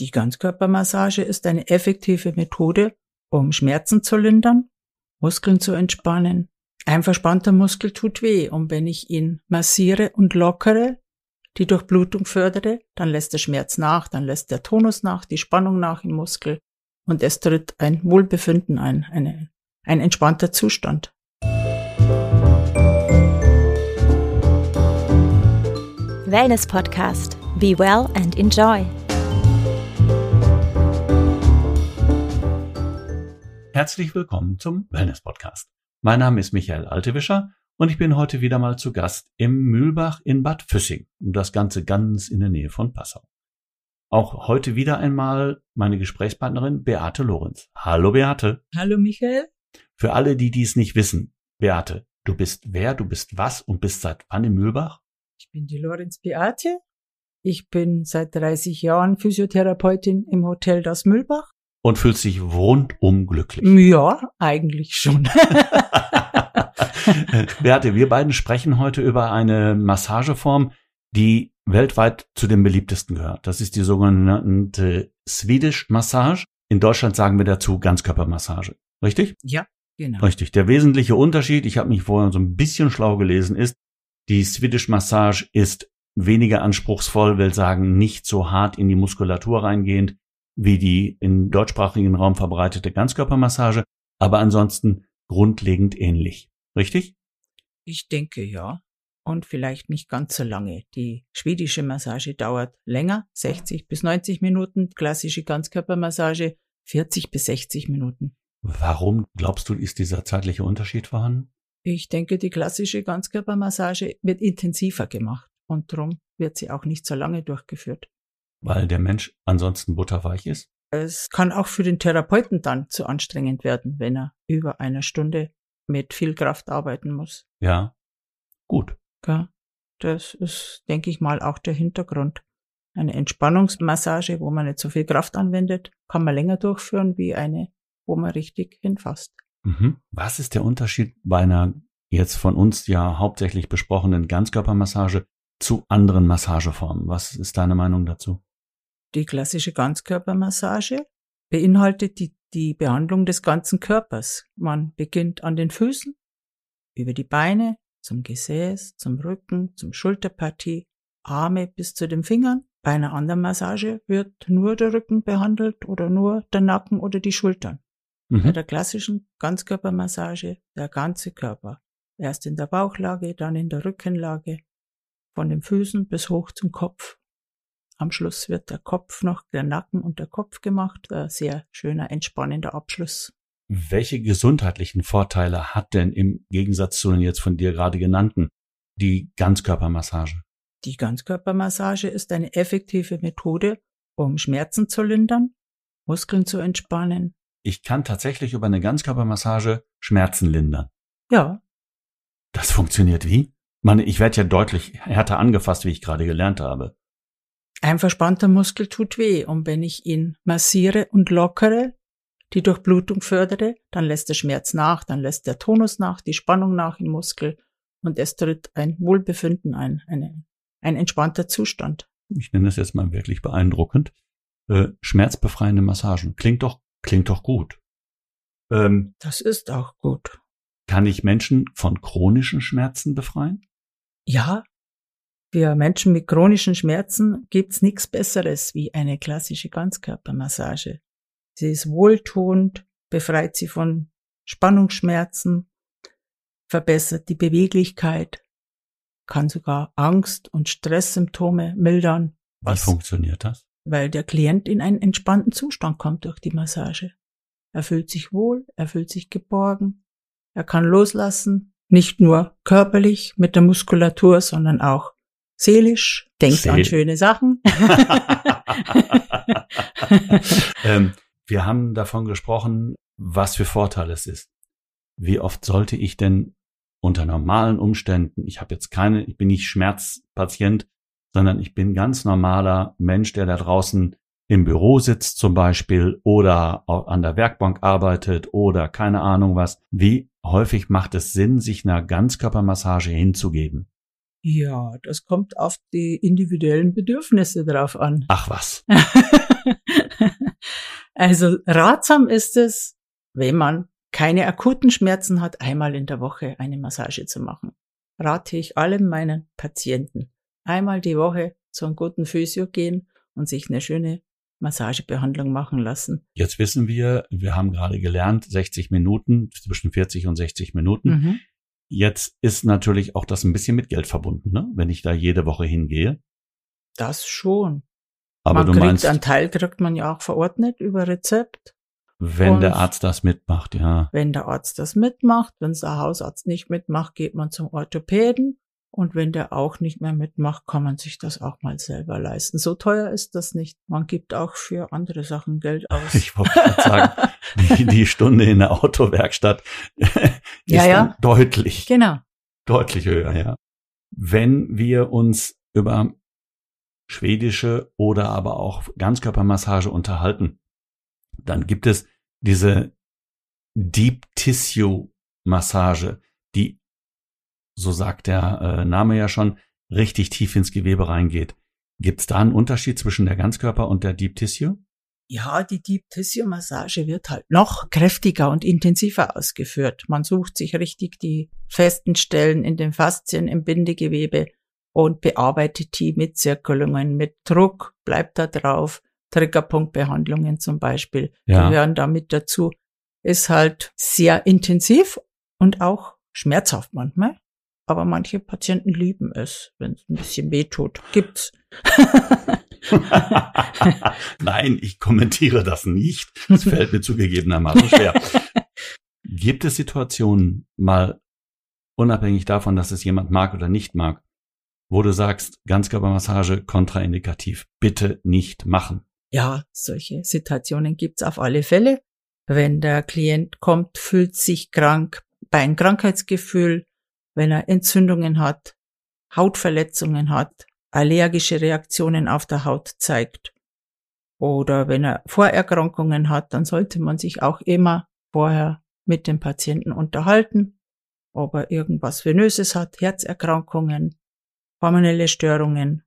Die Ganzkörpermassage ist eine effektive Methode, um Schmerzen zu lindern, Muskeln zu entspannen. Ein verspannter Muskel tut weh und wenn ich ihn massiere und lockere, die Durchblutung fördere, dann lässt der Schmerz nach, dann lässt der Tonus nach, die Spannung nach im Muskel und es tritt ein Wohlbefinden ein, eine, ein entspannter Zustand. Wellness Podcast. Be well and enjoy. Herzlich willkommen zum Wellness Podcast. Mein Name ist Michael Altewischer und ich bin heute wieder mal zu Gast im Mühlbach in Bad Füssing und das Ganze ganz in der Nähe von Passau. Auch heute wieder einmal meine Gesprächspartnerin Beate Lorenz. Hallo Beate. Hallo Michael. Für alle, die dies nicht wissen, Beate, du bist wer, du bist was und bist seit wann im Mühlbach? Ich bin die Lorenz Beate. Ich bin seit 30 Jahren Physiotherapeutin im Hotel Das Mühlbach und fühlt sich rundum glücklich. Ja, eigentlich schon. Beate, wir beiden sprechen heute über eine Massageform, die weltweit zu den beliebtesten gehört. Das ist die sogenannte Swedish Massage. In Deutschland sagen wir dazu Ganzkörpermassage. Richtig? Ja, genau. Richtig. Der wesentliche Unterschied, ich habe mich vorher so ein bisschen schlau gelesen, ist, die Swedish Massage ist weniger anspruchsvoll, will sagen, nicht so hart in die Muskulatur reingehend, wie die im deutschsprachigen Raum verbreitete Ganzkörpermassage, aber ansonsten grundlegend ähnlich. Richtig? Ich denke ja. Und vielleicht nicht ganz so lange. Die schwedische Massage dauert länger, 60 bis 90 Minuten, klassische Ganzkörpermassage 40 bis 60 Minuten. Warum glaubst du, ist dieser zeitliche Unterschied vorhanden? Ich denke, die klassische Ganzkörpermassage wird intensiver gemacht und darum wird sie auch nicht so lange durchgeführt weil der Mensch ansonsten butterweich ist? Es kann auch für den Therapeuten dann zu anstrengend werden, wenn er über eine Stunde mit viel Kraft arbeiten muss. Ja, gut. Ja, das ist, denke ich mal, auch der Hintergrund. Eine Entspannungsmassage, wo man nicht so viel Kraft anwendet, kann man länger durchführen wie eine, wo man richtig hinfasst. Mhm. Was ist der Unterschied bei einer jetzt von uns ja hauptsächlich besprochenen Ganzkörpermassage zu anderen Massageformen? Was ist deine Meinung dazu? Die klassische Ganzkörpermassage beinhaltet die, die Behandlung des ganzen Körpers. Man beginnt an den Füßen, über die Beine, zum Gesäß, zum Rücken, zum Schulterpartie, Arme bis zu den Fingern. Bei einer anderen Massage wird nur der Rücken behandelt oder nur der Nacken oder die Schultern. Mhm. Bei der klassischen Ganzkörpermassage der ganze Körper. Erst in der Bauchlage, dann in der Rückenlage, von den Füßen bis hoch zum Kopf am Schluss wird der Kopf noch, der Nacken und der Kopf gemacht. Ein sehr schöner, entspannender Abschluss. Welche gesundheitlichen Vorteile hat denn im Gegensatz zu den jetzt von dir gerade genannten die Ganzkörpermassage? Die Ganzkörpermassage ist eine effektive Methode, um Schmerzen zu lindern, Muskeln zu entspannen. Ich kann tatsächlich über eine Ganzkörpermassage Schmerzen lindern. Ja. Das funktioniert wie? Meine, ich werde ja deutlich härter angefasst, wie ich gerade gelernt habe. Ein verspannter Muskel tut weh und wenn ich ihn massiere und lockere, die Durchblutung fördere, dann lässt der Schmerz nach, dann lässt der Tonus nach, die Spannung nach im Muskel und es tritt ein Wohlbefinden ein, eine, ein entspannter Zustand. Ich nenne das jetzt mal wirklich beeindruckend. Äh, schmerzbefreiende Massagen. Klingt doch, klingt doch gut. Ähm, das ist auch gut. Kann ich Menschen von chronischen Schmerzen befreien? Ja, für Menschen mit chronischen Schmerzen gibt's nichts Besseres wie eine klassische Ganzkörpermassage. Sie ist wohltuend, befreit sie von Spannungsschmerzen, verbessert die Beweglichkeit, kann sogar Angst- und Stresssymptome mildern. Was funktioniert das? Weil der Klient in einen entspannten Zustand kommt durch die Massage. Er fühlt sich wohl, er fühlt sich geborgen, er kann loslassen, nicht nur körperlich mit der Muskulatur, sondern auch seelisch, denkt Seel an schöne Sachen. ähm, wir haben davon gesprochen, was für Vorteile es ist. Wie oft sollte ich denn unter normalen Umständen, ich habe jetzt keine, ich bin nicht Schmerzpatient, sondern ich bin ganz normaler Mensch, der da draußen im Büro sitzt zum Beispiel oder an der Werkbank arbeitet oder keine Ahnung was. Wie häufig macht es Sinn, sich einer Ganzkörpermassage hinzugeben? Ja, das kommt auf die individuellen Bedürfnisse drauf an. Ach was. Also ratsam ist es, wenn man keine akuten Schmerzen hat, einmal in der Woche eine Massage zu machen. Rate ich allen meinen Patienten. Einmal die Woche zu einem guten Physio gehen und sich eine schöne Massagebehandlung machen lassen. Jetzt wissen wir, wir haben gerade gelernt, 60 Minuten, zwischen 40 und 60 Minuten. Mhm. Jetzt ist natürlich auch das ein bisschen mit Geld verbunden, ne? wenn ich da jede Woche hingehe. Das schon. Aber man du kriegt, meinst, einen Teil kriegt man ja auch verordnet über Rezept. wenn und- der Arzt das mitmacht, ja. Wenn der Arzt das mitmacht, wenn der Hausarzt nicht mitmacht, geht man zum Orthopäden. Und wenn der auch nicht mehr mitmacht, kann man sich das auch mal selber leisten. So teuer ist das nicht. Man gibt auch für andere Sachen Geld aus. Ich wollte gerade sagen, die, die Stunde in der Autowerkstatt ist Ja, ja. deutlich, genau. deutlich höher, ja. Wenn wir uns über schwedische oder aber auch Ganzkörpermassage unterhalten, dann gibt es diese Deep Tissue Massage, die, so sagt der äh, Name ja schon, richtig tief ins Gewebe reingeht. Gibt es da einen Unterschied zwischen der Ganzkörper und der Deep Tissue? Ja, die Deep Tissue Massage wird halt noch kräftiger und intensiver ausgeführt. Man sucht sich richtig die festen Stellen in den Faszien, im Bindegewebe und bearbeitet die mit Zirkelungen, mit Druck, bleibt da drauf. Triggerpunktbehandlungen zum Beispiel Ja. gehören damit dazu. Ist halt sehr intensiv und auch schmerzhaft manchmal. Aber manche Patienten lieben es, wenn es ein bisschen weh tut. Gibt's. Nein, ich kommentiere das nicht. Es fällt mir zugegebenermaßen schwer. Gibt es Situationen, mal unabhängig davon, dass es jemand mag oder nicht mag, wo du sagst, Ganzkörpermassage kontraindikativ, bitte nicht machen? Ja, solche Situationen gibt's auf alle Fälle. Wenn der Klient kommt, fühlt sich krank, Beinkrankheitsgefühl, wenn er Entzündungen hat, Hautverletzungen hat, allergische Reaktionen auf der Haut zeigt oder wenn er Vorerkrankungen hat, dann sollte man sich auch immer vorher mit dem Patienten unterhalten, ob er irgendwas Venöses hat, Herzerkrankungen, hormonelle Störungen,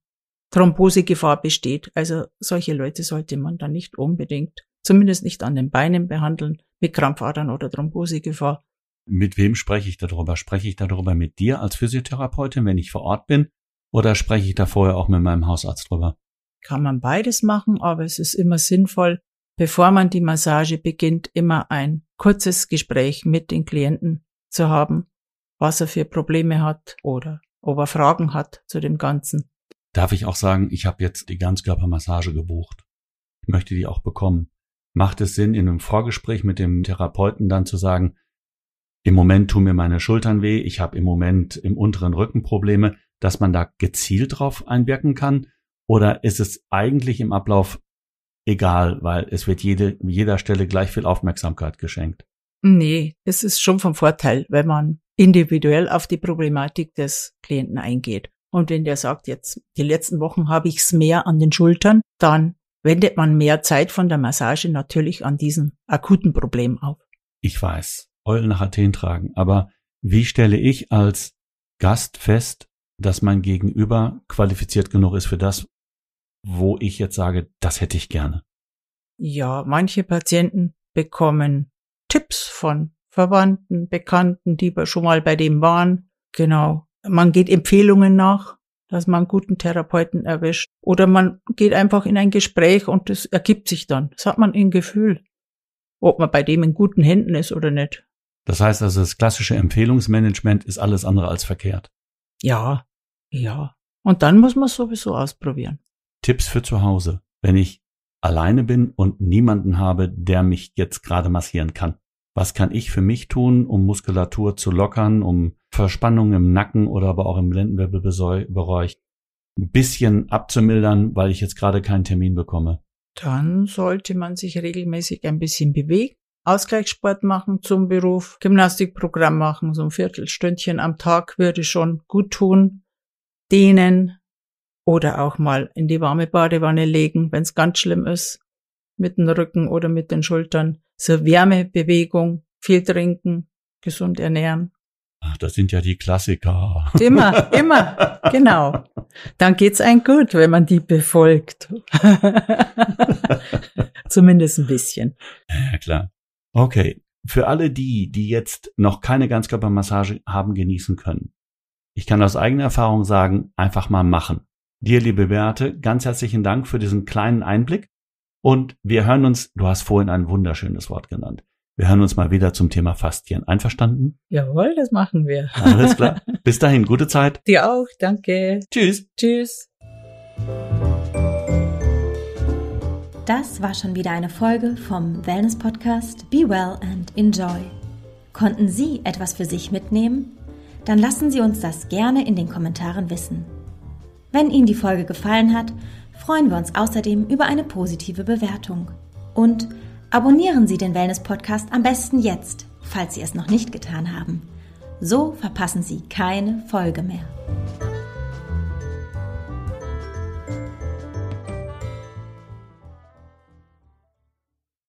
Thrombosegefahr besteht. Also solche Leute sollte man dann nicht unbedingt, zumindest nicht an den Beinen behandeln, mit Krampfadern oder Thrombosegefahr. Mit wem spreche ich darüber? Spreche ich darüber mit dir als Physiotherapeutin, wenn ich vor Ort bin? Oder spreche ich da vorher auch mit meinem Hausarzt drüber? Kann man beides machen, aber es ist immer sinnvoll, bevor man die Massage beginnt, immer ein kurzes Gespräch mit den Klienten zu haben, was er für Probleme hat oder ob er Fragen hat zu dem Ganzen. Darf ich auch sagen, ich habe jetzt die Ganzkörpermassage gebucht. Ich möchte die auch bekommen. Macht es Sinn, in einem Vorgespräch mit dem Therapeuten dann zu sagen, im Moment tun mir meine Schultern weh, ich habe im Moment im unteren Rücken Probleme, dass man da gezielt drauf einwirken kann? Oder ist es eigentlich im Ablauf egal, weil es wird jede, jeder Stelle gleich viel Aufmerksamkeit geschenkt? Nee, es ist schon vom Vorteil, wenn man individuell auf die Problematik des Klienten eingeht. Und wenn der sagt, jetzt die letzten Wochen habe ich es mehr an den Schultern, dann wendet man mehr Zeit von der Massage natürlich an diesem akuten Problem auf. Ich weiß, Eulen nach Athen tragen, aber wie stelle ich als Gast fest, dass mein Gegenüber qualifiziert genug ist für das, wo ich jetzt sage, das hätte ich gerne? Ja, manche Patienten bekommen Tipps von Verwandten, Bekannten, die schon mal bei dem waren. Genau. Man geht Empfehlungen nach, dass man einen guten Therapeuten erwischt. Oder man geht einfach in ein Gespräch und das ergibt sich dann. Das hat man im Gefühl, ob man bei dem in guten Händen ist oder nicht. Das heißt also, das klassische Empfehlungsmanagement ist alles andere als verkehrt. Ja, ja. Und dann muss man sowieso ausprobieren. Tipps für zu Hause, wenn ich alleine bin und niemanden habe, der mich jetzt gerade massieren kann. Was kann ich für mich tun, um Muskulatur zu lockern, um Verspannungen im Nacken oder aber auch im Lendenwirbelbereich ein bisschen abzumildern, weil ich jetzt gerade keinen Termin bekomme? Dann sollte man sich regelmäßig ein bisschen bewegen, Ausgleichssport machen zum Beruf, Gymnastikprogramm machen, so ein Viertelstündchen am Tag würde schon gut tun, dehnen oder auch mal in die warme Badewanne legen, wenn es ganz schlimm ist, mit dem Rücken oder mit den Schultern. So Wärmebewegung, viel trinken, gesund ernähren. Ach, das sind ja die Klassiker. Immer, immer, genau. Dann geht's einem gut, wenn man die befolgt. Zumindest ein bisschen. Ja, klar. Okay. Für alle die, die jetzt noch keine Ganzkörpermassage haben genießen können. Ich kann aus eigener Erfahrung sagen, einfach mal machen. Dir, liebe Beate, ganz herzlichen Dank für diesen kleinen Einblick. Und wir hören uns, du hast vorhin ein wunderschönes Wort genannt. Wir hören uns mal wieder zum Thema Fastien. Einverstanden? Jawohl, das machen wir. Alles klar. Bis dahin, gute Zeit. Dir auch, danke. Tschüss. Tschüss. Das war schon wieder eine Folge vom Wellness Podcast Be Well and Enjoy. Konnten Sie etwas für sich mitnehmen? Dann lassen Sie uns das gerne in den Kommentaren wissen. Wenn Ihnen die Folge gefallen hat, freuen wir uns außerdem über eine positive Bewertung. Und abonnieren Sie den Wellness Podcast am besten jetzt, falls Sie es noch nicht getan haben. So verpassen Sie keine Folge mehr.